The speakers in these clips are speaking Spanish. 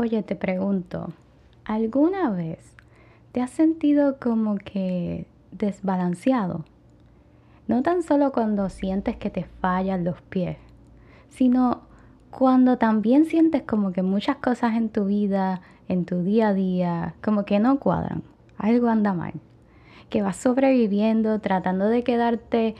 Oye, te pregunto, ¿alguna vez te has sentido como que desbalanceado? No tan solo cuando sientes que te fallan los pies, sino cuando también sientes como que muchas cosas en tu vida, en tu día a día, como que no cuadran, algo anda mal, que vas sobreviviendo, tratando de quedarte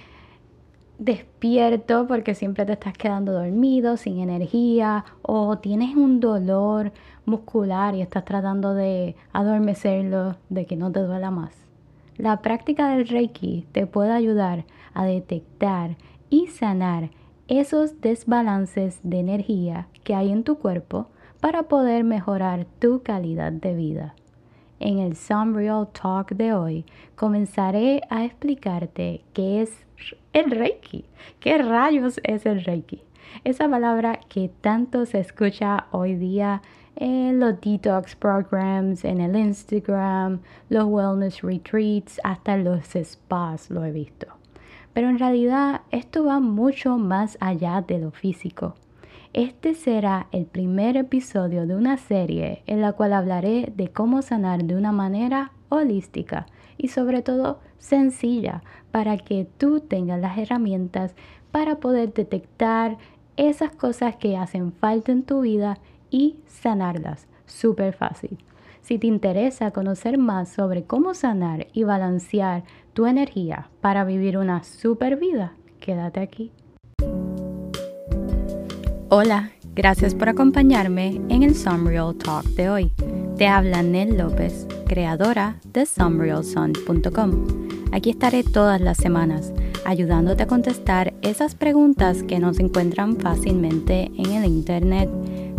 despierto porque siempre te estás quedando dormido, sin energía, o tienes un dolor muscular y estás tratando de adormecerlo, de que no te duela más. La práctica del Reiki te puede ayudar a detectar y sanar esos desbalances de energía que hay en tu cuerpo para poder mejorar tu calidad de vida. En el Real Talk de hoy comenzaré a explicarte qué es el Reiki. ¿Qué rayos es el Reiki? Esa palabra que tanto se escucha hoy día en los detox programs, en el Instagram, los wellness retreats, hasta los spas lo he visto. Pero en realidad esto va mucho más allá de lo físico. Este será el primer episodio de una serie en la cual hablaré de cómo sanar de una manera holística y sobre todo sencilla para que tú tengas las herramientas para poder detectar esas cosas que hacen falta en tu vida y sanarlas. Súper fácil. Si te interesa conocer más sobre cómo sanar y balancear tu energía para vivir una super vida, quédate aquí. Hola, gracias por acompañarme en el Sunreal Talk de hoy. Te habla Nel López, creadora de sunrealsun.com. Aquí estaré todas las semanas ayudándote a contestar esas preguntas que no se encuentran fácilmente en el Internet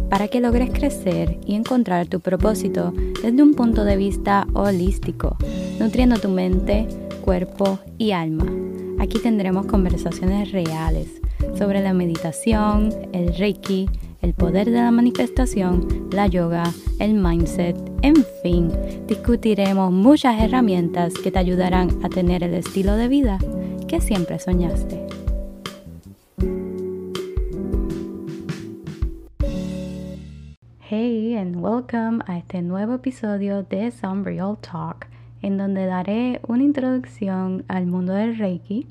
para que logres crecer y encontrar tu propósito desde un punto de vista holístico, nutriendo tu mente, cuerpo y alma. Aquí tendremos conversaciones reales sobre la meditación, el reiki, el poder de la manifestación, la yoga, el mindset, en fin, discutiremos muchas herramientas que te ayudarán a tener el estilo de vida que siempre soñaste. Hey and welcome a este nuevo episodio de Some Real Talk, en donde daré una introducción al mundo del Reiki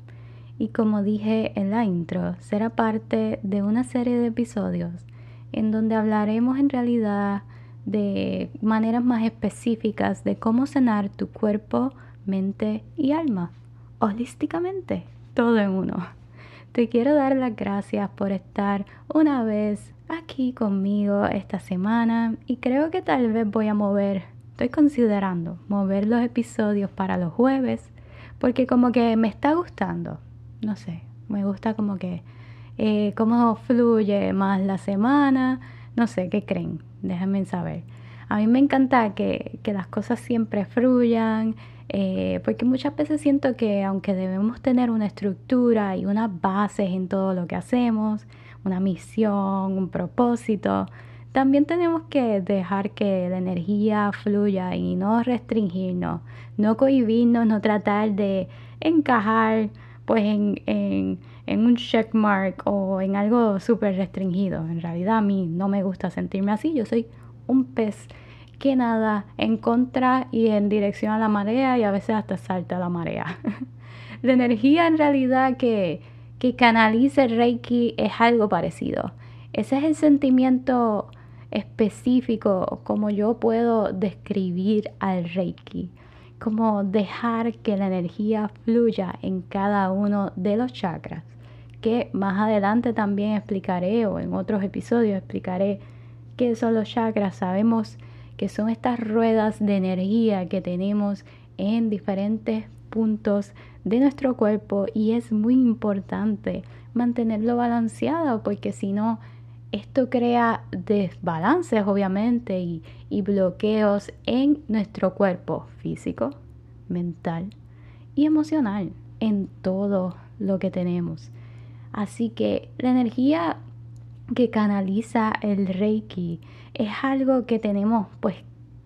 y como dije en la intro, será parte de una serie de episodios en donde hablaremos en realidad de maneras más específicas de cómo sanar tu cuerpo, mente y alma, holísticamente, todo en uno. Te quiero dar las gracias por estar una vez aquí conmigo esta semana y creo que tal vez voy a mover, estoy considerando mover los episodios para los jueves porque como que me está gustando, no sé, me gusta como que eh, cómo fluye más la semana, no sé, ¿qué creen? Déjenme saber. A mí me encanta que, las cosas siempre fluyan, eh, porque muchas veces siento que aunque debemos tener una estructura y unas bases en todo lo que hacemos, una misión, un propósito, también tenemos que dejar que la energía fluya y no restringirnos, no cohibirnos, no tratar de encajar pues en un checkmark o en algo súper restringido. En realidad a mí no me gusta sentirme así. Yo soy un pez que nada en contra y en dirección a la marea y a veces hasta salta la marea. la energía en realidad que, que canaliza el Reiki es algo parecido. Ese es el sentimiento específico como yo puedo describir al Reiki como dejar que la energía fluya en cada uno de los chakras que más adelante también explicaré o en otros episodios explicaré qué son los chakras. Sabemos que son estas ruedas de energía que tenemos en diferentes puntos de nuestro cuerpo y es muy importante mantenerlo balanceado porque si no esto crea desbalances obviamente y, y bloqueos en nuestro cuerpo físico, mental y emocional, en todo lo que tenemos. Así que la energía que canaliza el Reiki es algo que tenemos pues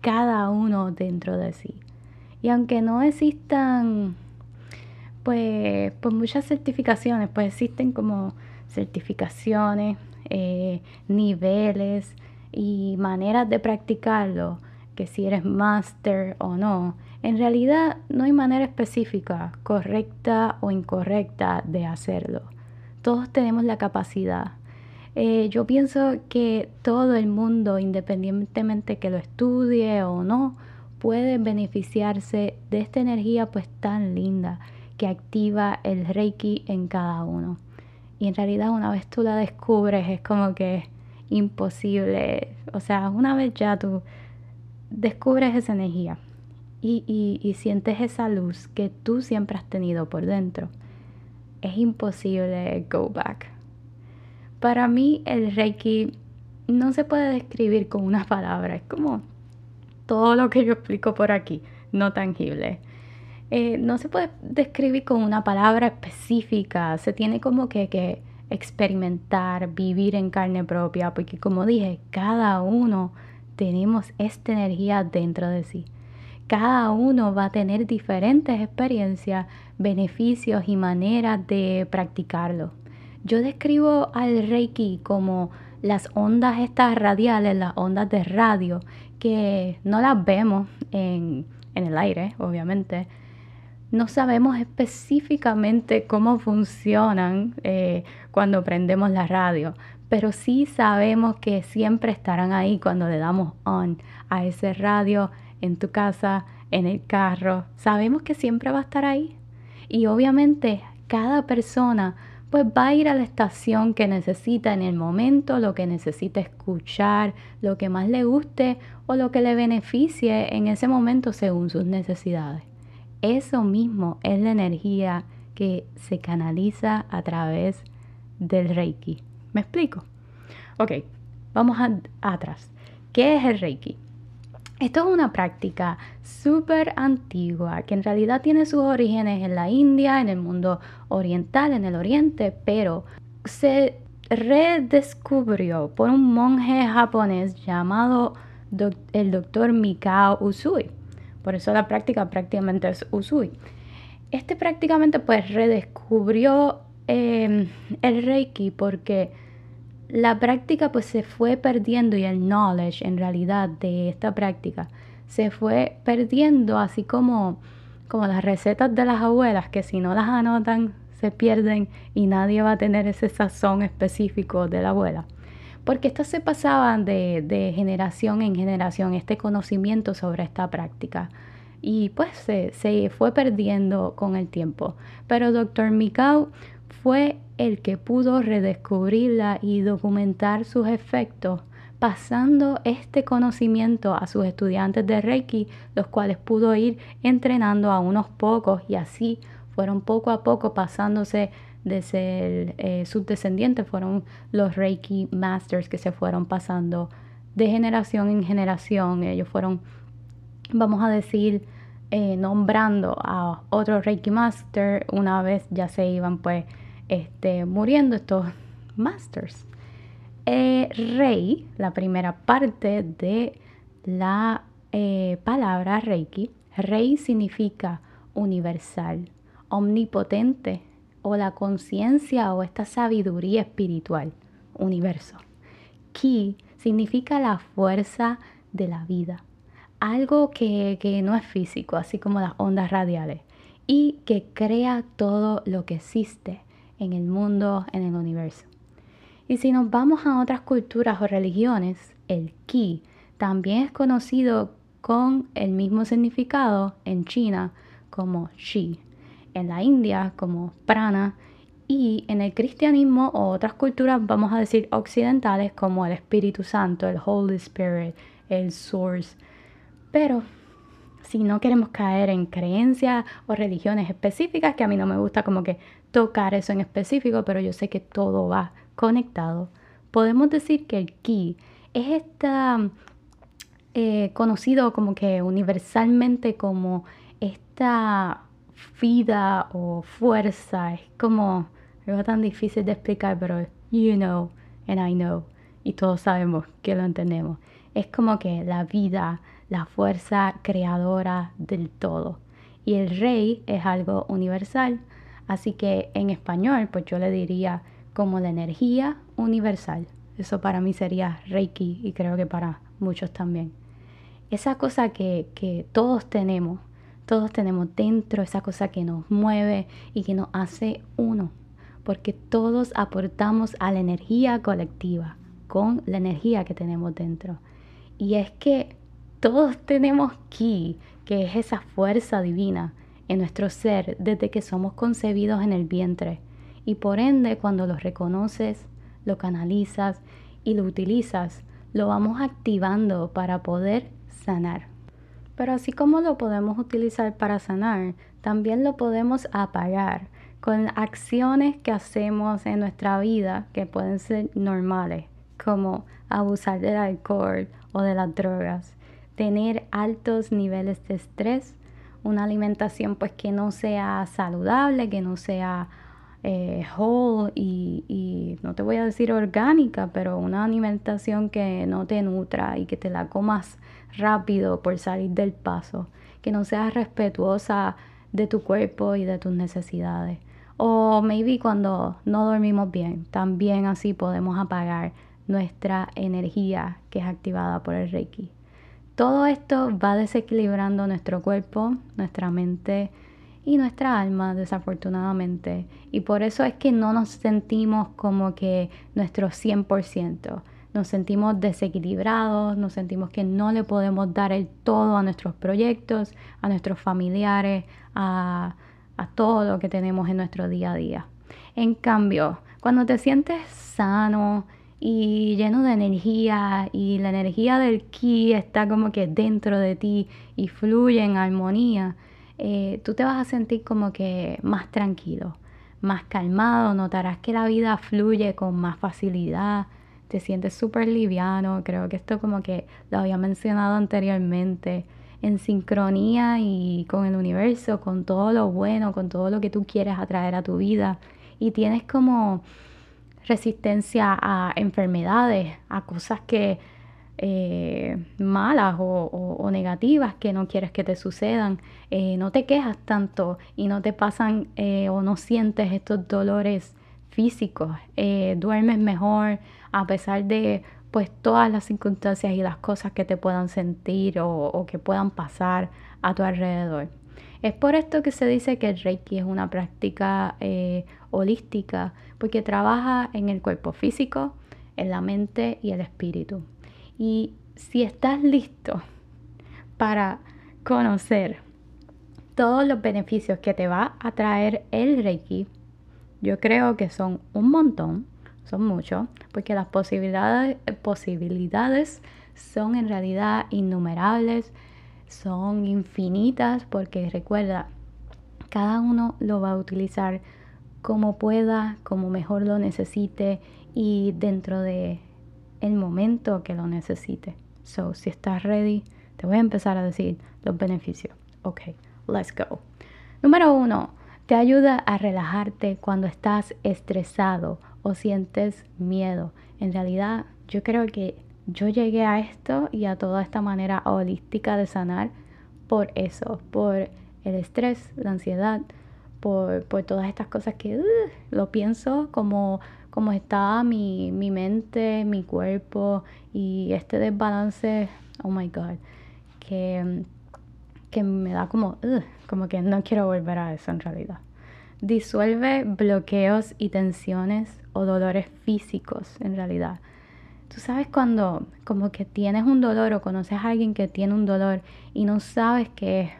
cada uno dentro de sí. Y aunque no existan pues, pues muchas certificaciones, pues existen como certificaciones, eh, niveles, y maneras de practicarlo, que si eres máster o no, en realidad no hay manera específica, correcta o incorrecta de hacerlo. Todos tenemos la capacidad. Eh, yo pienso que todo el mundo, independientemente que lo estudie o no, puede beneficiarse de esta energía pues tan linda que activa el Reiki en cada uno. Y en realidad una vez tú la descubres es como que imposible. O sea, una vez ya tú descubres esa energía y, y, sientes esa luz que tú siempre has tenido por dentro, es imposible go back. Para mí el Reiki no se puede describir con una palabra, es como todo lo que yo explico por aquí, no tangible. Eh, no se puede describir con una palabra específica, se tiene como que, que experimentar, vivir en carne propia, porque como dije, cada uno tenemos esta energía dentro de sí. Cada uno va a tener diferentes experiencias, beneficios y maneras de practicarlo. Yo describo al Reiki como las ondas estas radiales, las ondas de radio, que no las vemos en, en el aire, obviamente, no sabemos específicamente cómo funcionan eh, cuando prendemos la radio, pero sí sabemos que siempre estarán ahí cuando le damos on a ese radio en tu casa, en el carro. Sabemos que siempre va a estar ahí. Y obviamente cada persona pues va a ir a la estación que necesita en el momento, lo que necesita escuchar, lo que más le guste o lo que le beneficie en ese momento según sus necesidades. Eso mismo es la energía que se canaliza a través del Reiki. ¿Me explico? Ok, vamos atrás. ¿Qué es el Reiki? Esto es una práctica súper antigua que en realidad tiene sus orígenes en la India, en el mundo oriental, en el oriente, pero se redescubrió por un monje japonés llamado el doctor Mikao Usui. Por eso la práctica prácticamente es Usui. Este prácticamente pues redescubrió em, el Reiki porque la práctica pues se fue perdiendo y el knowledge en realidad de esta práctica se fue perdiendo así como, como las recetas de las abuelas que si no las anotan se pierden y nadie va a tener ese sazón específico de la abuela porque estas se pasaban de, generación en generación, este conocimiento sobre esta práctica. Y pues se, se fue perdiendo con el tiempo. Pero Dr. Mikau fue el que pudo redescubrirla y documentar sus efectos, pasando este conocimiento a sus estudiantes de Reiki, los cuales pudo ir entrenando a unos pocos y así fueron poco a poco pasándose de ser eh, sus descendientes fueron los Reiki Masters que se fueron pasando de generación en generación. Ellos fueron, vamos a decir, eh, nombrando a otro Reiki Master una vez ya se iban pues este, muriendo estos Masters. Eh, rey, la primera parte de la palabra Reiki, Rey significa universal, omnipotente, o la conciencia o esta sabiduría espiritual, universo. Ki significa la fuerza de la vida, algo que, que no es físico, así como las ondas radiales, y que crea todo lo que existe en el mundo, en el universo. Y si nos vamos a otras culturas o religiones, el ki también es conocido con el mismo significado en China como shi, en la India como prana y en el cristianismo o otras culturas, vamos a decir occidentales, como el Espíritu Santo, el Holy Spirit, el Source. Pero si no queremos caer en creencias o religiones específicas, que a mí no me gusta como que tocar eso en específico, pero yo sé que todo va conectado, podemos decir que el ki es esta, eh, conocido como que universalmente como esta vida o fuerza. Es como algo tan difícil de explicar, pero you know and I know. Y todos sabemos que lo entendemos. Es como que la vida, la fuerza creadora del todo. Y el rey es algo universal. Así que en español, pues yo le diría como la energía universal. Eso para mí sería Reiki y creo que para muchos también. Esa cosa que, que todos tenemos, todos tenemos dentro, esa cosa que nos mueve y que nos hace uno, porque todos aportamos a la energía colectiva con la energía que tenemos dentro. Y es que todos tenemos ki, que es esa fuerza divina en nuestro ser desde que somos concebidos en el vientre. Y por ende, cuando lo reconoces, lo canalizas y lo utilizas, lo vamos activando para poder sanar. Pero así como lo podemos utilizar para sanar, también lo podemos apagar con acciones que hacemos en nuestra vida que pueden ser normales, como abusar del alcohol o de las drogas, tener altos niveles de estrés, una alimentación pues que no sea saludable, que no sea eh, whole y, y, no te voy a decir orgánica, pero una alimentación que no te nutra y que te la comas rápido por salir del paso, que no sea respetuosa de tu cuerpo y de tus necesidades. O maybe cuando no dormimos bien, también así podemos apagar nuestra energía que es activada por el Reiki. Todo esto va desequilibrando nuestro cuerpo, nuestra mente y nuestra alma, desafortunadamente. Y por eso es que no nos sentimos como que nuestro 100%. Nos sentimos desequilibrados, nos sentimos que no le podemos dar el todo a nuestros proyectos, a nuestros familiares, a, a todo lo que tenemos en nuestro día a día. En cambio, cuando te sientes sano, y lleno de energía y la energía del ki está como que dentro de ti y fluye en armonía, eh, tú te vas a sentir como que más tranquilo, más calmado, notarás que la vida fluye con más facilidad, te sientes súper liviano, creo que esto como que lo había mencionado anteriormente, en sincronía y con el universo, con todo lo bueno, con todo lo que tú quieres atraer a tu vida. Y tienes como resistencia a enfermedades, a cosas que eh, malas o, negativas que no quieres que te sucedan. Eh, no te quejas tanto y no te pasan eh, o no sientes estos dolores físicos. duermes mejor a pesar de pues todas las circunstancias y las cosas que te puedan sentir o, que puedan pasar a tu alrededor. Es por esto que se dice que el Reiki es una práctica holística, porque trabaja en el cuerpo físico, en la mente y el espíritu. Y si estás listo para conocer todos los beneficios que te va a traer el Reiki, yo creo que son un montón, son muchos, porque las posibilidades, posibilidades son en realidad innumerables son infinitas porque recuerda, cada uno lo va a utilizar como pueda, como mejor lo necesite y dentro de el momento que lo necesite. So, si estás ready, te voy a empezar a decir los beneficios. Ok, let's go. Número uno, te ayuda a relajarte cuando estás estresado o sientes miedo. En realidad, yo creo que yo llegué a esto y a toda esta manera holística de sanar por eso, por el estrés, la ansiedad, por, todas estas cosas que uh, lo pienso como, como está mi, mente, mi cuerpo y este desbalance, oh my god, que, que me da como, uh, como que no quiero volver a eso en realidad. Disuelve bloqueos y tensiones o dolores físicos en realidad Tú sabes cuando como que tienes un dolor o conoces a alguien que tiene un dolor y no sabes qué es.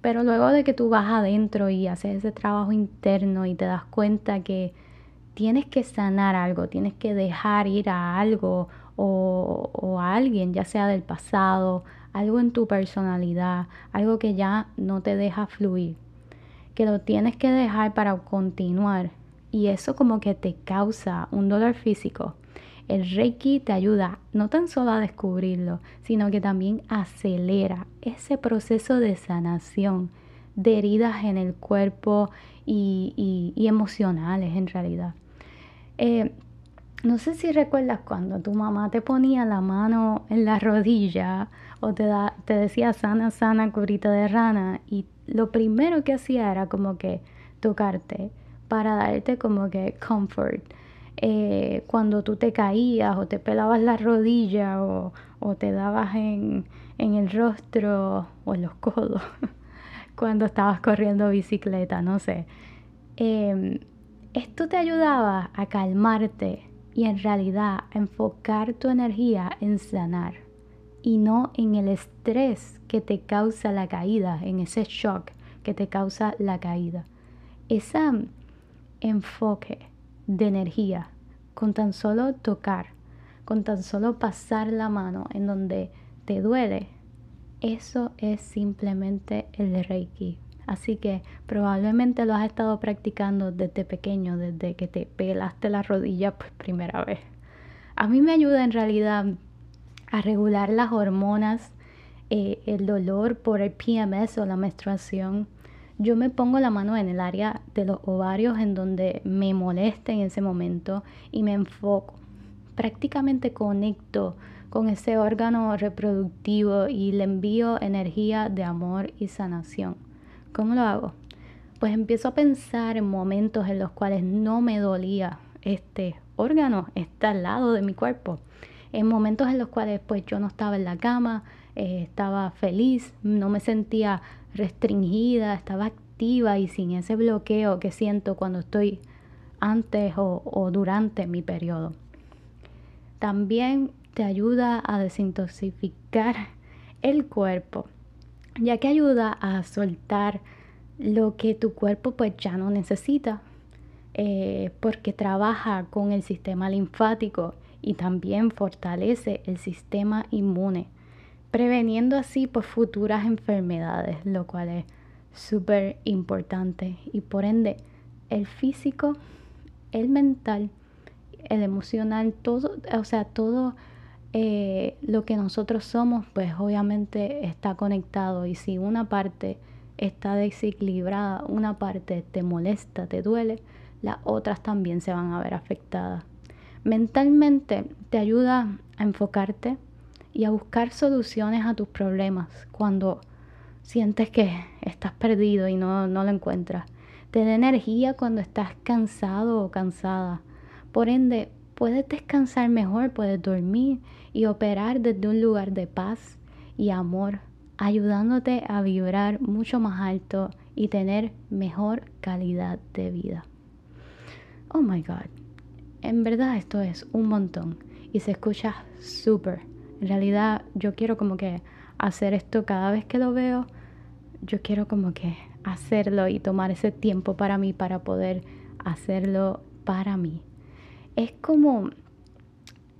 Pero luego de que tú vas adentro y haces ese trabajo interno y te das cuenta que tienes que sanar algo, tienes que dejar ir a algo o, o a alguien, ya sea del pasado, algo en tu personalidad, algo que ya no te deja fluir, que lo tienes que dejar para continuar. Y eso como que te causa un dolor físico el Reiki te ayuda no tan solo a descubrirlo, sino que también acelera ese proceso de sanación de heridas en el cuerpo y, emocionales en realidad. Eh, no sé si recuerdas cuando tu mamá te ponía la mano en la rodilla o te, decía sana, sana, curita de rana y lo primero que hacía era como que tocarte para darte como que comfort eh, cuando tú te caías o te pelabas la rodilla o, te dabas en, el rostro o en los codos cuando estabas corriendo bicicleta, no sé. Em, esto te ayudaba a calmarte y en realidad a enfocar tu energía en sanar y no en el estrés que te causa la caída, en ese shock que te causa la caída. Ese enfoque de energía con tan solo tocar, con tan solo pasar la mano en donde te duele, eso es simplemente el Reiki. Así que probablemente lo has estado practicando desde pequeño, desde que te pelaste la rodilla por primera vez. A mí me ayuda en realidad a regular las hormonas, eh, el dolor por el PMS o la menstruación. Yo me pongo la mano en el área de los ovarios en donde me molesta en ese momento y me enfoco. Prácticamente conecto con ese órgano reproductivo y le envío energía de amor y sanación. ¿Cómo lo hago? Pues empiezo a pensar en momentos en los cuales no me dolía este órgano, está al lado de mi cuerpo. En momentos en los cuales pues yo no estaba en la cama, eh, estaba feliz, no me sentía restringida, estaba activa y sin ese bloqueo que siento cuando estoy antes o, o durante mi periodo. También te ayuda a desintoxicar el cuerpo ya que ayuda a soltar lo que tu cuerpo pues ya no necesita, eh, porque trabaja con el sistema linfático y también fortalece el sistema inmune, preveniendo así pues futuras enfermedades, lo cual es súper importante y por ende el físico, el mental, el emocional, todo, o sea, todo eh, lo que nosotros somos, pues obviamente está conectado y si una parte está desequilibrada, una parte te molesta, te duele, las otras también se van a ver afectadas. Mentalmente te ayuda a enfocarte y a buscar soluciones a tus problemas cuando sientes que estás perdido y no, no lo encuentras. Te da energía cuando estás cansado o cansada. Por ende, puedes descansar mejor, puedes dormir y operar desde un lugar de paz y amor, ayudándote a vibrar mucho más alto y tener mejor calidad de vida. Oh my God, en verdad esto es un montón y se escucha súper. En realidad yo quiero como que hacer esto cada vez que lo veo, yo quiero como que hacerlo y tomar ese tiempo para mí para poder hacerlo para mí es como,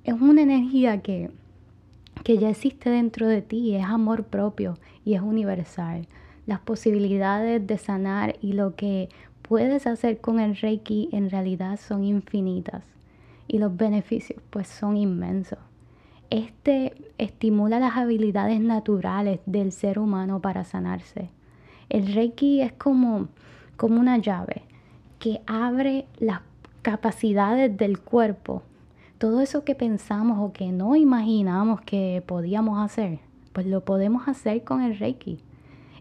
es una energía que, que ya existe dentro de ti, es amor propio y es universal. Las posibilidades de sanar y lo que puedes hacer con el Reiki en realidad son infinitas y los beneficios pues son inmensos. Este estimula las habilidades naturales del ser humano para sanarse. El Reiki es como, como una llave que abre las capacidades del cuerpo, todo eso que pensamos o que no imaginamos que podíamos hacer, pues lo podemos hacer con el Reiki.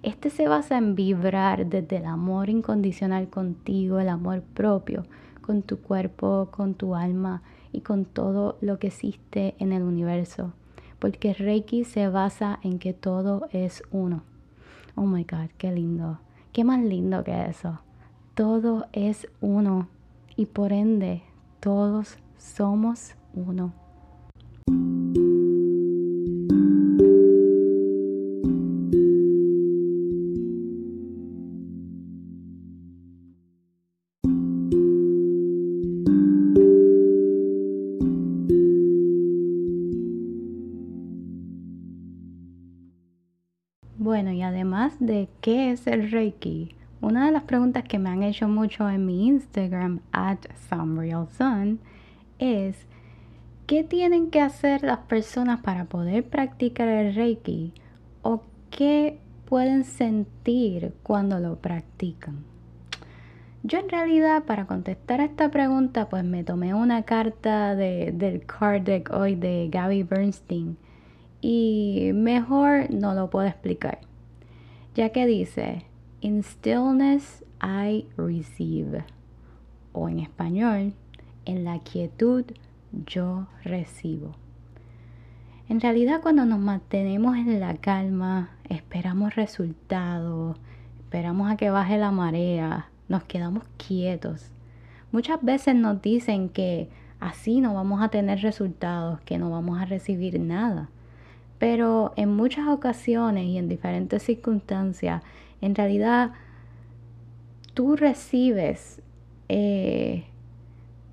Este se basa en vibrar desde el amor incondicional contigo, el amor propio, con tu cuerpo, con tu alma y con todo lo que existe en el universo. Porque Reiki se basa en que todo es uno. Oh my God, qué lindo. Qué más lindo que eso. Todo es uno y por ende todos somos uno. Además de qué es el Reiki, una de las preguntas que me han hecho mucho en mi Instagram, at SomeRealSun, es ¿qué tienen que hacer las personas para poder practicar el Reiki? ¿O qué pueden sentir cuando lo practican? Yo en realidad para contestar a esta pregunta pues me tomé una carta de, del card deck hoy de Gabby Bernstein y mejor no lo puedo explicar, ya que dice, In stillness I receive. O en español, en la quietud yo recibo. En realidad cuando nos mantenemos en la calma, esperamos resultados, esperamos a que baje la marea, nos quedamos quietos. Muchas veces nos dicen que así no vamos a tener resultados, que no vamos a recibir nada. Pero en muchas ocasiones y en diferentes circunstancias, en realidad tú recibes eh,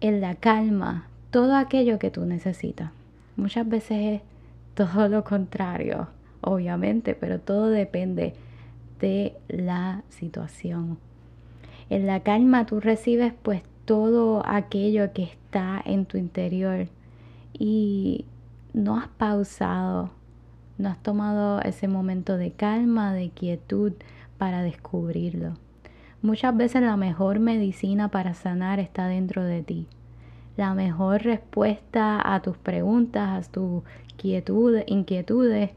en la calma todo aquello que tú necesitas. Muchas veces es todo lo contrario, obviamente, pero todo depende de la situación. En la calma tú recibes pues todo aquello que está en tu interior y no has pausado, no has tomado ese momento de calma, de quietud para descubrirlo. Muchas veces la mejor medicina para sanar está dentro de ti. La mejor respuesta a tus preguntas, a tus inquietudes,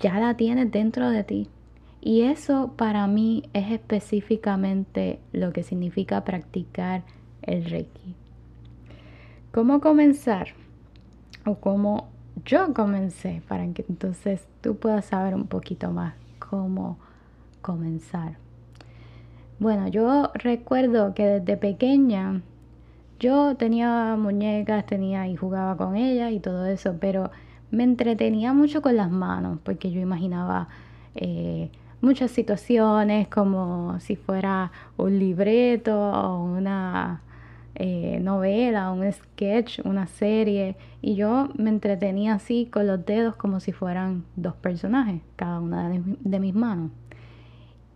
ya la tienes dentro de ti. Y eso para mí es específicamente lo que significa practicar el Reiki. ¿Cómo comenzar? O cómo yo comencé para que entonces tú puedas saber un poquito más cómo comenzar. Bueno, yo recuerdo que desde pequeña yo tenía muñecas, tenía y jugaba con ellas y todo eso, pero me entretenía mucho con las manos porque yo imaginaba eh, muchas situaciones como si fuera un libreto o una eh, novela, un sketch, una serie, y yo me entretenía así con los dedos como si fueran dos personajes, cada una de, mis manos.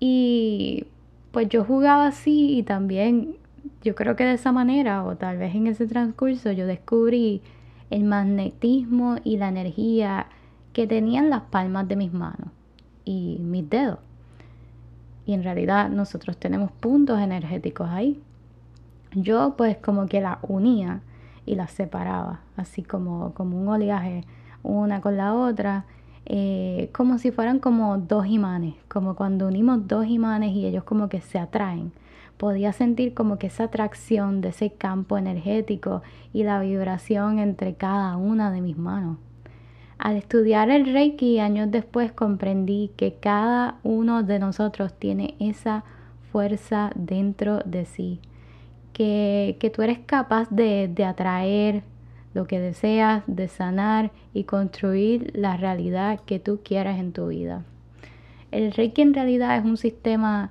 Y pues yo jugaba así y también yo creo que de esa manera, o tal vez en ese transcurso, yo descubrí el magnetismo y la energía que tenían las palmas de mis manos y mis dedos. Y en realidad nosotros tenemos puntos energéticos ahí yo pues como que la unía y las separaba, así como, como un oleaje una con la otra, eh, como si fueran como dos imanes, como cuando unimos dos imanes y ellos como que se atraen. Podía sentir como que esa atracción de ese campo energético y la vibración entre cada una de mis manos. Al estudiar el Reiki años después comprendí que cada uno de nosotros tiene esa fuerza dentro de sí que, tú eres capaz de, de atraer lo que deseas, de sanar y construir la realidad que tú quieras en tu vida. El Reiki en realidad es un sistema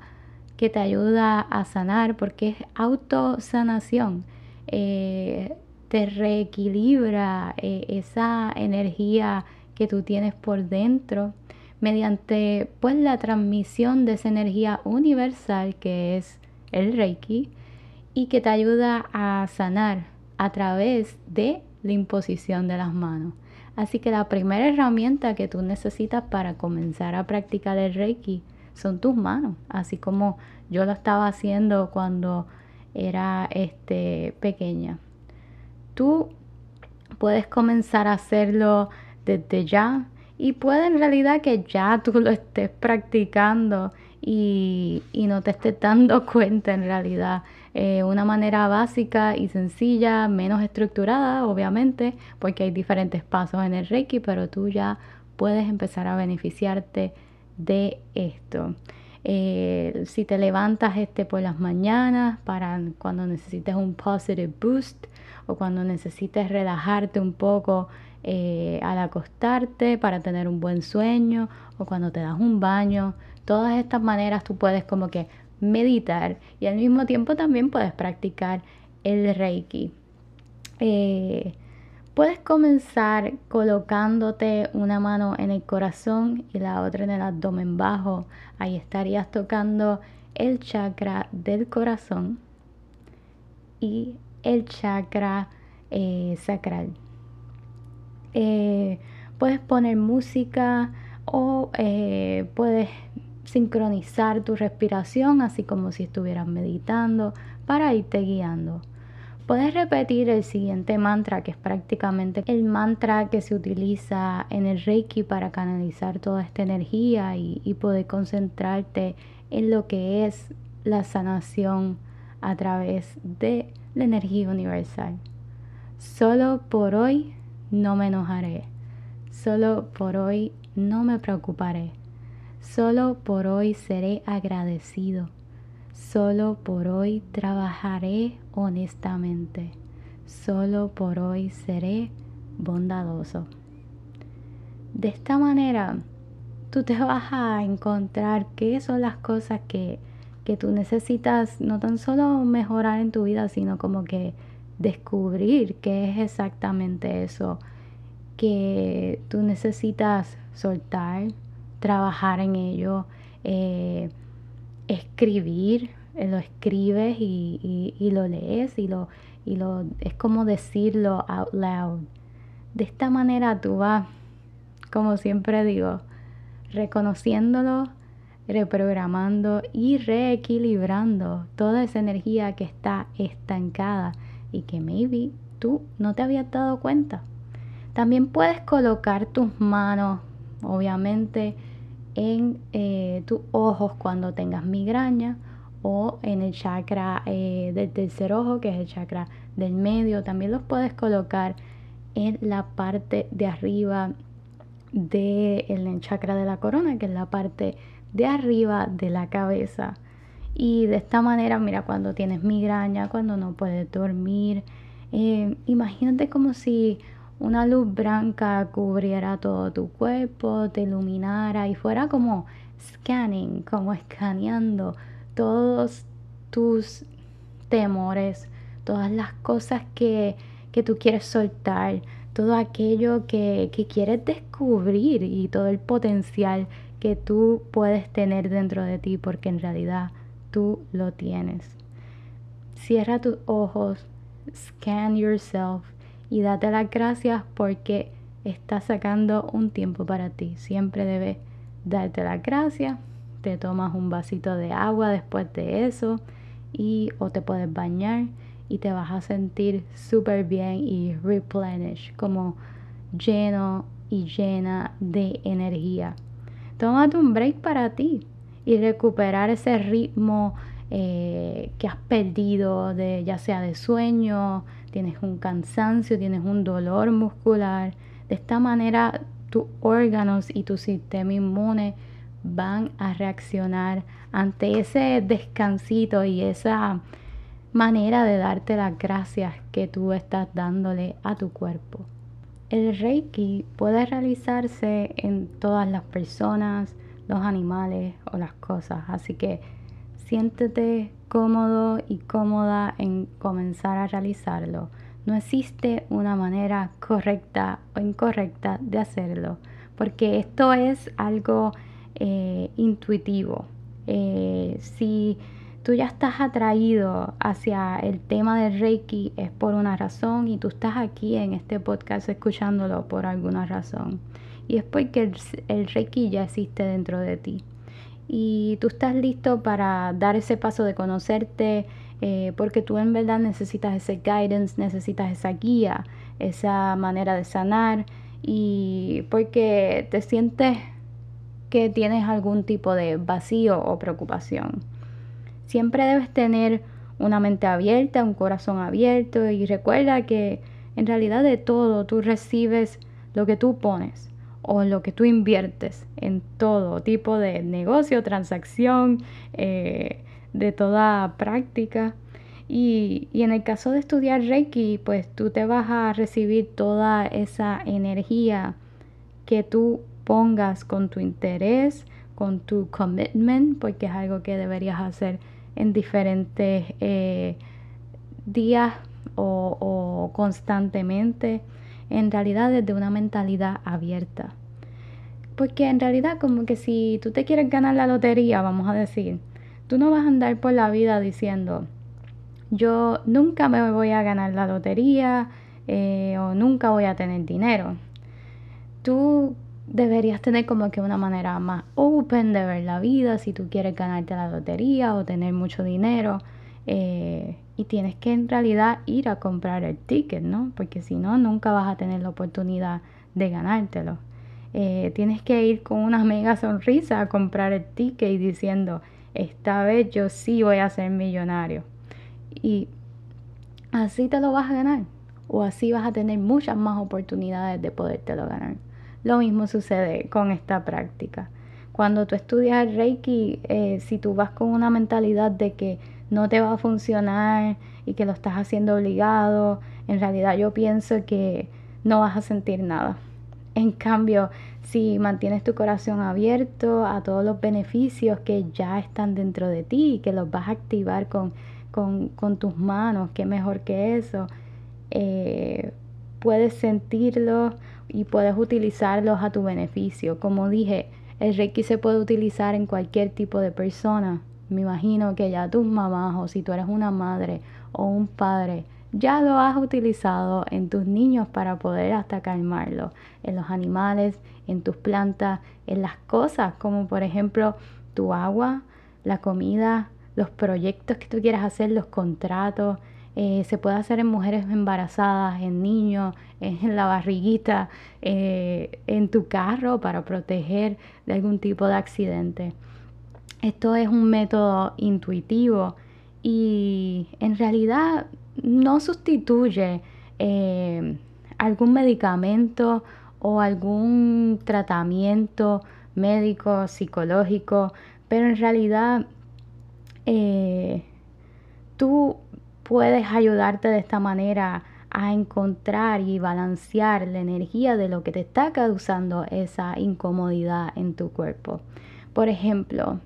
que te ayuda a sanar porque es autosanación. Eh, te reequilibra eh, esa energía que tú tienes por dentro mediante pues la transmisión de esa energía universal que es el Reiki y que te ayuda a sanar a través de la imposición de las manos. Así que la primera herramienta que tú necesitas para comenzar a practicar el Reiki son tus manos, así como yo lo estaba haciendo cuando era este pequeña. Tú puedes comenzar a hacerlo desde ya y puede en realidad que ya tú lo estés practicando y, no te estés dando cuenta en realidad eh, una manera básica y sencilla, menos estructurada, obviamente, porque hay diferentes pasos en el Reiki, pero tú ya puedes empezar a beneficiarte de esto. Eh, si te levantas este por las mañanas para cuando necesites un positive boost o cuando necesites relajarte un poco eh, al acostarte para tener un buen sueño o cuando te das un baño, todas estas maneras tú puedes como que meditar y al mismo tiempo también puedes practicar el reiki. Eh, puedes comenzar colocándote una mano en el corazón y la otra en el abdomen bajo. Ahí estarías tocando el chakra del corazón y el chakra eh, sacral. Eh, puedes poner música o puedes sincronizar tu respiración, así como si estuvieras meditando, para irte guiando. Puedes repetir el siguiente mantra, que es prácticamente el mantra que se utiliza en el Reiki para canalizar toda esta energía y, y poder concentrarte en lo que es la sanación a través de la energía universal. Solo por hoy no me enojaré. Solo por hoy no me preocuparé. Solo por hoy seré agradecido. Solo por hoy trabajaré honestamente. Solo por hoy seré bondadoso. De esta manera, tú te vas a encontrar qué son las cosas que, que tú necesitas no tan solo mejorar en tu vida, sino como que descubrir qué es exactamente eso que tú necesitas soltar, trabajar en ello, eh, escribir, eh, lo escribes y, lo lees y lo, y lo es como decirlo out loud. De esta manera tú vas, como siempre digo, reconociéndolo, reprogramando y reequilibrando toda esa energía que está estancada y que maybe tú no te habías dado cuenta. También puedes colocar tus manos, obviamente, en eh, tus ojos cuando tengas migraña o en el chakra eh, del tercer ojo, que es el chakra del medio. También los puedes colocar en la parte de arriba del chakra de la corona, que es la parte de arriba de la cabeza. Y de esta manera, mira, cuando tienes migraña, cuando no puedes dormir, eh, imagínate como si una luz blanca cubriera todo tu cuerpo, te iluminara y fuera como scanning, como escaneando todos tus temores, todas las cosas que, que tú quieres soltar, todo aquello que, que quieres descubrir y todo el potencial que tú puedes tener dentro de ti, porque en realidad tú lo tienes. Cierra tus ojos, scan yourself y date las gracias porque estás sacando un tiempo para ti. Siempre debes darte las gracias. Te tomas un vasito de agua después de eso y o te puedes bañar y te vas a sentir súper bien y replenish, como lleno y llena de energía. Tómate un break para ti y recuperar ese ritmo eh, que has perdido, de, ya sea de sueño, tienes un cansancio, tienes un dolor muscular. De esta manera tus órganos y tu sistema inmune van a reaccionar ante ese descansito y esa manera de darte las gracias que tú estás dándole a tu cuerpo. El Reiki puede realizarse en todas las personas, los animales o las cosas. Así que siéntete cómodo y cómoda en comenzar a realizarlo. No existe una manera correcta o incorrecta de hacerlo, porque esto es algo eh, intuitivo. Eh, si tú ya estás atraído hacia el tema del Reiki es por una razón y tú estás aquí en este podcast escuchándolo por alguna razón y es porque el, Reiki ya existe dentro de ti. Y tú estás listo para dar ese paso de conocerte, eh, porque tú en verdad necesitas ese guidance, necesitas esa guía, esa manera de sanar y porque te sientes que tienes algún tipo de vacío o preocupación. Siempre debes tener una mente abierta, un corazón abierto y recuerda que en realidad de todo tú recibes lo que tú pones o lo que tú inviertes en todo tipo de negocio, transacción, eh, de toda práctica. Y, y, en el caso de estudiar Reiki, pues tú te vas a recibir toda esa energía que tú pongas con tu interés, con tu commitment, porque es algo que deberías hacer en diferentes eh, días o, o constantemente en realidad desde una mentalidad abierta. Porque en realidad como que si tú te quieres ganar la lotería, vamos a decir, tú no vas a andar por la vida diciendo, yo nunca me voy a ganar la lotería eh, o nunca voy a tener dinero. Tú deberías tener como que una manera más open de ver la vida si tú quieres ganarte la lotería o tener mucho dinero. Eh, y tienes que en realidad ir a comprar el ticket, ¿no? Porque si no, nunca vas a tener la oportunidad de ganártelo. Eh, tienes que ir con una mega sonrisa a comprar el ticket y diciendo, esta vez yo sí voy a ser millonario. Y así te lo vas a ganar o así vas a tener muchas más oportunidades de podértelo ganar. Lo mismo sucede con esta práctica. Cuando tú estudias Reiki, eh, si tú vas con una mentalidad de que no te va a funcionar y que lo estás haciendo obligado, en realidad yo pienso que no vas a sentir nada. En cambio, si mantienes tu corazón abierto a todos los beneficios que ya están dentro de ti y que los vas a activar con, con, tus manos, qué mejor que eso, eh, puedes sentirlos y puedes utilizarlos a tu beneficio. Como dije, el Reiki se puede utilizar en cualquier tipo de persona. Me imagino que ya tus mamás o si tú eres una madre o un padre, ya lo has utilizado en tus niños para poder hasta calmarlo, en los animales, en tus plantas, en las cosas como por ejemplo tu agua, la comida, los proyectos que tú quieras hacer, los contratos. Eh, se puede hacer en mujeres embarazadas, en niños, en la barriguita, eh, en tu carro para proteger de algún tipo de accidente. Esto es un método intuitivo y en realidad no sustituye eh, algún medicamento o algún tratamiento médico, psicológico, pero en realidad eh, tú puedes ayudarte de esta manera a encontrar y balancear la energía de lo que te está causando esa incomodidad en tu cuerpo. Por ejemplo,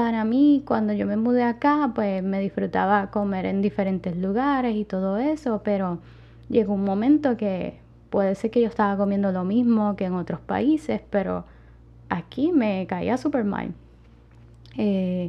para mí cuando yo me mudé acá, pues me disfrutaba comer en diferentes lugares y todo eso, pero llegó un momento que puede ser que yo estaba comiendo lo mismo que en otros países, pero aquí me caía súper mal. Eh,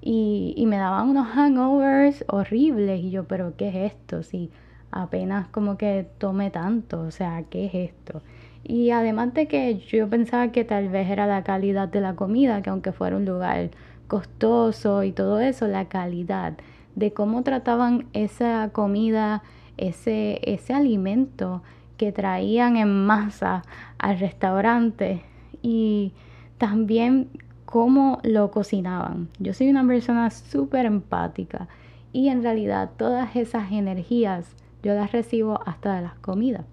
y, y, me daban unos hangovers horribles y yo, pero ¿qué es esto? Si apenas como que tomé tanto, o sea, ¿qué es esto? Y además de que yo pensaba que tal vez era la calidad de la comida, que aunque fuera un lugar costoso y todo eso, la calidad de cómo trataban esa comida, ese, ese alimento que traían en masa al restaurante y también cómo lo cocinaban. Yo soy una persona súper empática y en realidad todas esas energías yo las recibo hasta de las comidas.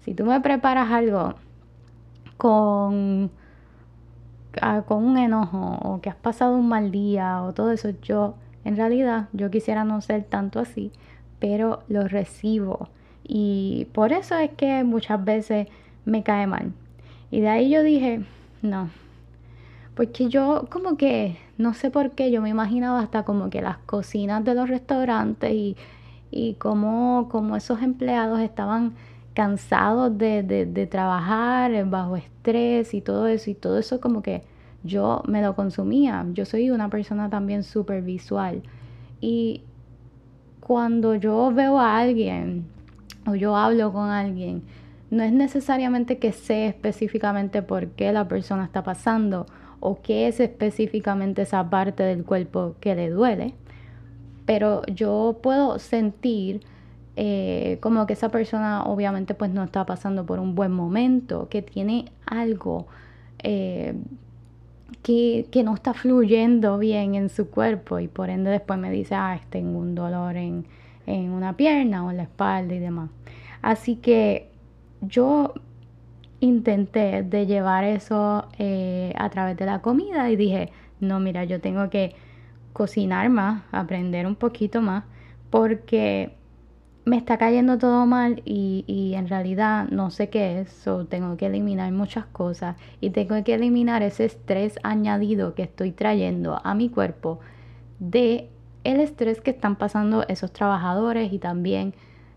Si tú me preparas algo con con un enojo o que has pasado un mal día o todo eso, yo en realidad yo quisiera no ser tanto así, pero lo recibo y por eso es que muchas veces me cae mal. Y de ahí yo dije, no, porque yo como que, no sé por qué, yo me imaginaba hasta como que las cocinas de los restaurantes y, y como, como esos empleados estaban cansados de, de, trabajar bajo estrés y todo eso, y todo eso como que yo me lo consumía. Yo soy una persona también súper visual. Y cuando yo veo a alguien o yo hablo con alguien, no es necesariamente que sé específicamente por qué la persona está pasando o qué es específicamente esa parte del cuerpo que le duele, pero yo puedo sentir eh, como que esa persona obviamente pues no está pasando por un buen momento, que tiene algo eh, que, no está fluyendo bien en su cuerpo y por ende después me dice, ah, tengo un dolor en, una pierna o en la espalda y demás. Así que yo intenté de llevar eso eh, a través de la comida y dije, no, mira, yo tengo que cocinar más, aprender un poquito más, porque me está cayendo todo mal y, en realidad no sé qué es, so tengo que eliminar muchas cosas y tengo que eliminar ese estrés añadido que estoy trayendo a mi cuerpo de el estrés que están pasando esos trabajadores y también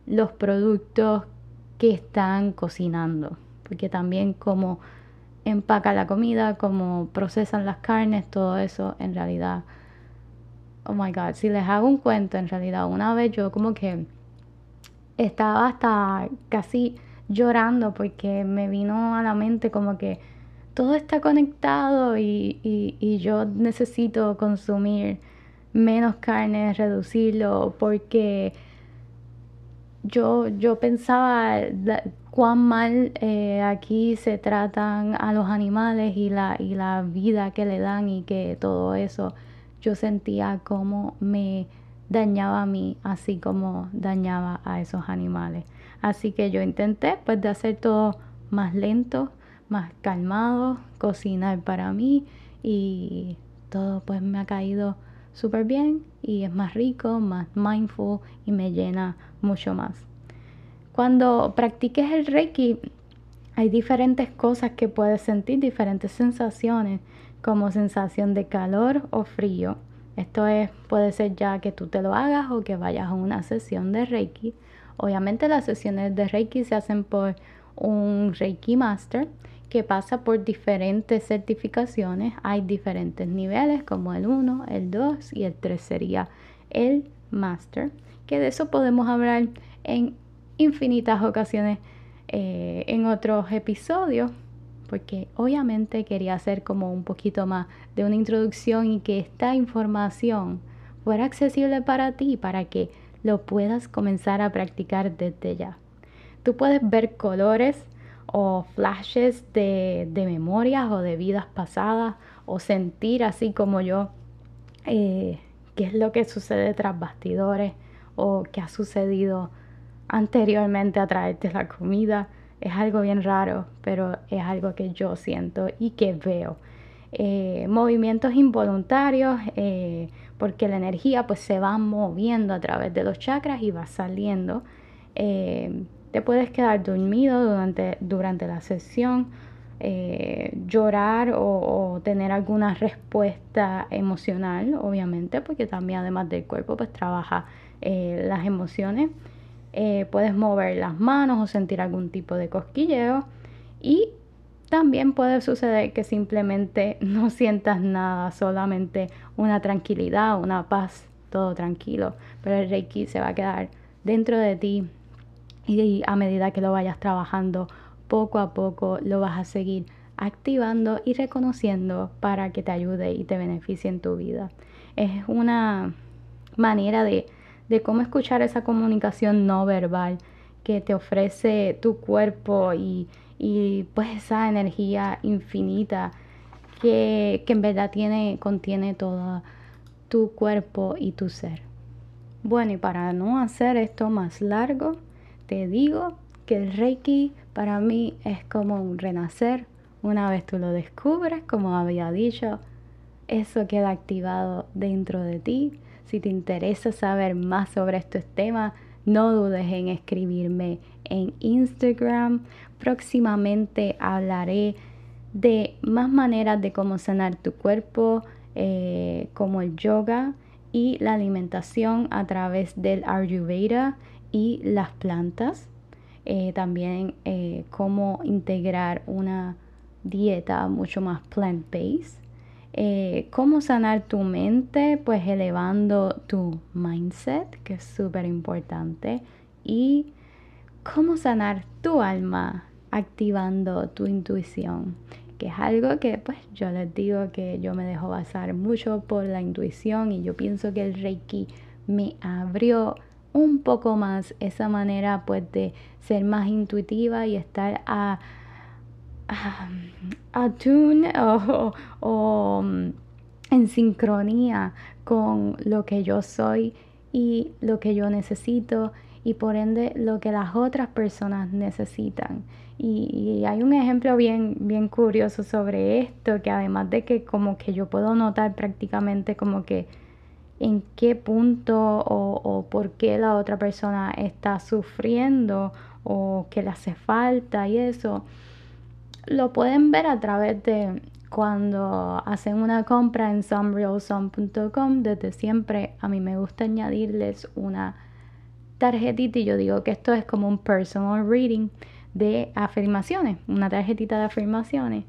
los productos que están cocinando, porque también como empaca la comida, como procesan las carnes, todo eso en realidad, oh my god, si les hago un cuento, en realidad una vez yo como que estaba hasta casi llorando porque me vino a la mente como que todo está conectado y, yo necesito consumir menos carne, reducirlo, porque yo, yo pensaba cuán mal eh, aquí se tratan a los animales y la, y la vida que le dan y que todo eso, yo sentía como me dañaba a mí, así como dañaba a esos animales. Así que yo intenté pues de hacer todo más lento, más calmado, cocinar para mí y todo pues me ha caído súper bien y es más rico, más mindful y me llena mucho más. Cuando practiques el Reiki, hay diferentes cosas que puedes sentir, diferentes sensaciones, como sensación de calor o frío. Esto es, puede ser ya que tú te lo hagas o que vayas a una sesión de Reiki. Obviamente las sesiones de Reiki se hacen por un Reiki Master que pasa por diferentes certificaciones. Hay diferentes niveles como el 1, el 2 y el 3 sería el Master. Que de eso podemos hablar en infinitas ocasiones eh, en otros episodios. Porque obviamente quería hacer como un poquito más de una introducción y que esta información fuera accesible para ti, para que lo puedas comenzar a practicar desde ya. Tú puedes ver colores o flashes de, memorias o de vidas pasadas o sentir así como yo eh, qué es lo que sucede tras bastidores o qué ha sucedido anteriormente a traerte la comida. Es algo bien raro, pero es algo que yo siento y que veo. Eh, movimientos involuntarios, eh, porque la energía pues se va moviendo a través de los chakras y va saliendo. Te puedes quedar dormido durante, durante la sesión, eh, llorar o, tener alguna respuesta emocional, obviamente, porque también además del cuerpo pues trabaja eh, las emociones. Eh, puedes mover las manos o sentir algún tipo de cosquilleo y también puede suceder que simplemente no sientas nada, solamente una tranquilidad, una paz, todo tranquilo, pero el Reiki se va a quedar dentro de ti y a medida que lo vayas trabajando poco a poco lo vas a seguir activando y reconociendo para que te ayude y te beneficie en tu vida. Es una manera de, de cómo escuchar esa comunicación no verbal que te ofrece tu cuerpo y, y pues esa energía infinita que, que en verdad tiene, contiene todo tu cuerpo y tu ser. Bueno, y para no hacer esto más largo, te digo que el Reiki para mí es como un renacer. Una vez tú lo descubres, como había dicho, eso queda activado dentro de ti. Si te interesa saber más sobre estos temas, no dudes en escribirme en Instagram. Próximamente hablaré de más maneras de cómo sanar tu cuerpo, eh, como el yoga y la alimentación a través del Ayurveda y las plantas. Eh, también eh, cómo integrar una dieta mucho más plant-based. Eh, cómo sanar tu mente, pues elevando tu mindset, que es súper importante. Y cómo sanar tu alma, activando tu intuición, que es algo que pues yo les digo que yo me dejo basar mucho por la intuición y yo pienso que el Reiki me abrió un poco más esa manera pues de ser más intuitiva y estar a, a, tune o, mm, en sincronía con lo que yo soy y lo que yo necesito y por ende lo que las otras personas necesitan. Y, hay un ejemplo bien, bien curioso sobre esto, que además de que como que yo puedo notar prácticamente como que en qué punto o, por qué la otra persona está sufriendo o qué le hace falta y eso, lo pueden ver a través de cuando hacen una compra en somerealsome.com. Desde siempre a mí me gusta añadirles una tarjetita y yo digo que esto es como un personal reading de afirmaciones, una tarjetita de afirmaciones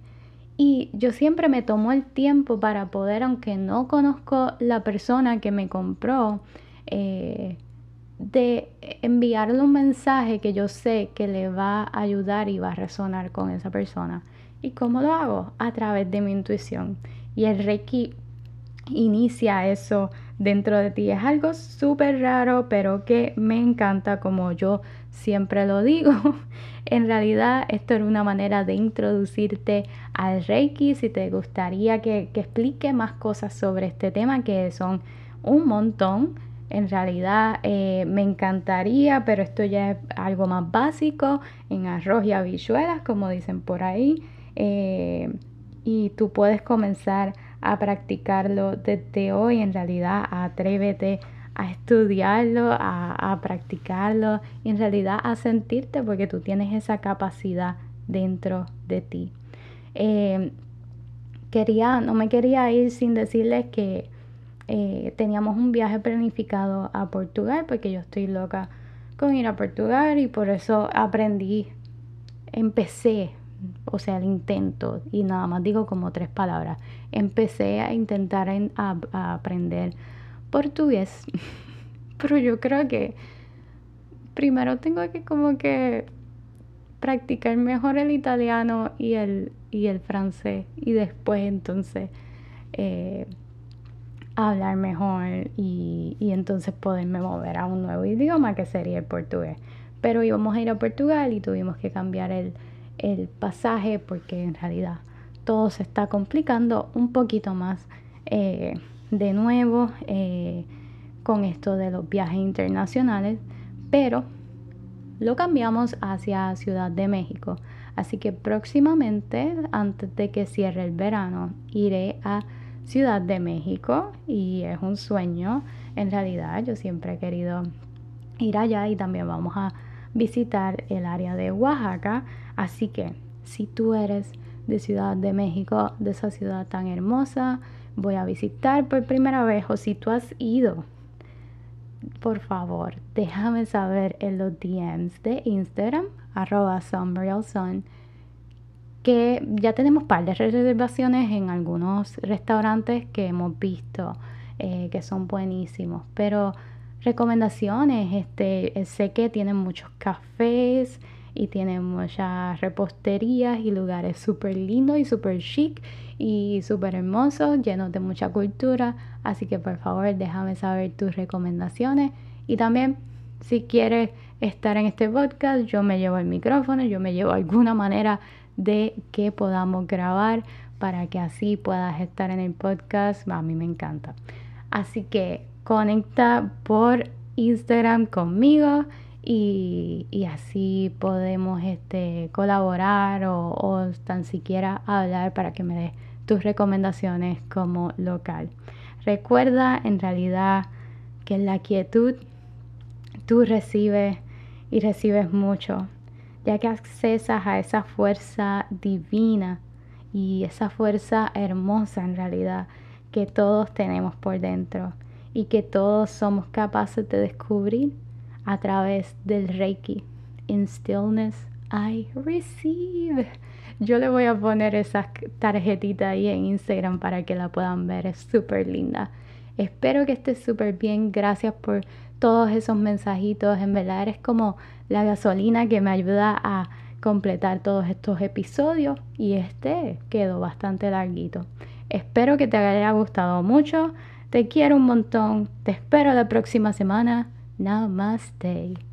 y yo siempre me tomo el tiempo para poder, aunque no conozco la persona que me compró, eh, de enviarle un mensaje que yo sé que le va a ayudar y va a resonar con esa persona. ¿Y cómo lo hago? A través de mi intuición. Y el Reiki inicia eso dentro de ti. Es algo súper raro, pero que me encanta, como yo siempre lo digo. en realidad, esto era una manera de introducirte al Reiki. Si te gustaría que, explique más cosas sobre este tema, que son un montón. En realidad eh, me encantaría, pero esto ya es algo más básico, en arroz y habichuelas, como dicen por ahí. Eh, y tú puedes comenzar a practicarlo desde hoy. En realidad, atrévete a estudiarlo, a, practicarlo y en realidad a sentirte porque tú tienes esa capacidad dentro de ti. Eh, quería, no me quería ir sin decirles que eh, teníamos un viaje planificado a Portugal porque yo estoy loca con ir a Portugal y por eso aprendí, empecé, o sea, el intento, y nada más digo como tres palabras, empecé a intentar a aprender portugués, pero yo creo que primero tengo que como que practicar mejor el italiano y el, y el francés y después entonces eh, hablar mejor y, y, entonces poderme mover a un nuevo idioma que sería el portugués. Pero íbamos a ir a Portugal y tuvimos que cambiar el, el pasaje porque en realidad todo se está complicando un poquito más eh, de nuevo eh, con esto de los viajes internacionales, pero lo cambiamos hacia Ciudad de México. Así que próximamente, antes de que cierre el verano, iré a Ciudad de México y es un sueño. En realidad, yo siempre he querido ir allá y también vamos a visitar el área de Oaxaca. Así que si tú eres de Ciudad de México, de esa ciudad tan hermosa, voy a visitar por primera vez o si tú has ido por favor, déjame saber en los DMs de Instagram, arroba Sun, que ya tenemos par de reservaciones en algunos restaurantes que hemos visto eh, que son buenísimos. Pero recomendaciones, este, eh, sé que tienen muchos cafés y tienen muchas reposterías y lugares súper lindos y súper chic y súper hermosos, llenos de mucha cultura. Así que por favor déjame saber tus recomendaciones. Y también si quieres estar en este podcast, yo me llevo el micrófono, yo me llevo alguna manera de que podamos grabar para que así puedas estar en el podcast. A mí me encanta. Así que conecta por Instagram conmigo y, así podemos este, colaborar o, o tan siquiera hablar para que me des tus recomendaciones como local. Recuerda en realidad que en la quietud tú recibes y recibes mucho, ya que accesas a esa fuerza divina y esa fuerza hermosa en realidad que todos tenemos por dentro y que todos somos capaces de descubrir a través del Reiki. In stillness I receive. Yo le voy a poner esa tarjetita ahí en Instagram para que la puedan ver. Es súper linda. Espero que estés súper bien. Gracias por todos esos mensajitos. En verdad eres como la gasolina que me ayuda a completar todos estos episodios. Y este quedó bastante larguito. Espero que te haya gustado mucho. Te quiero un montón. Te espero la próxima semana. Namaste.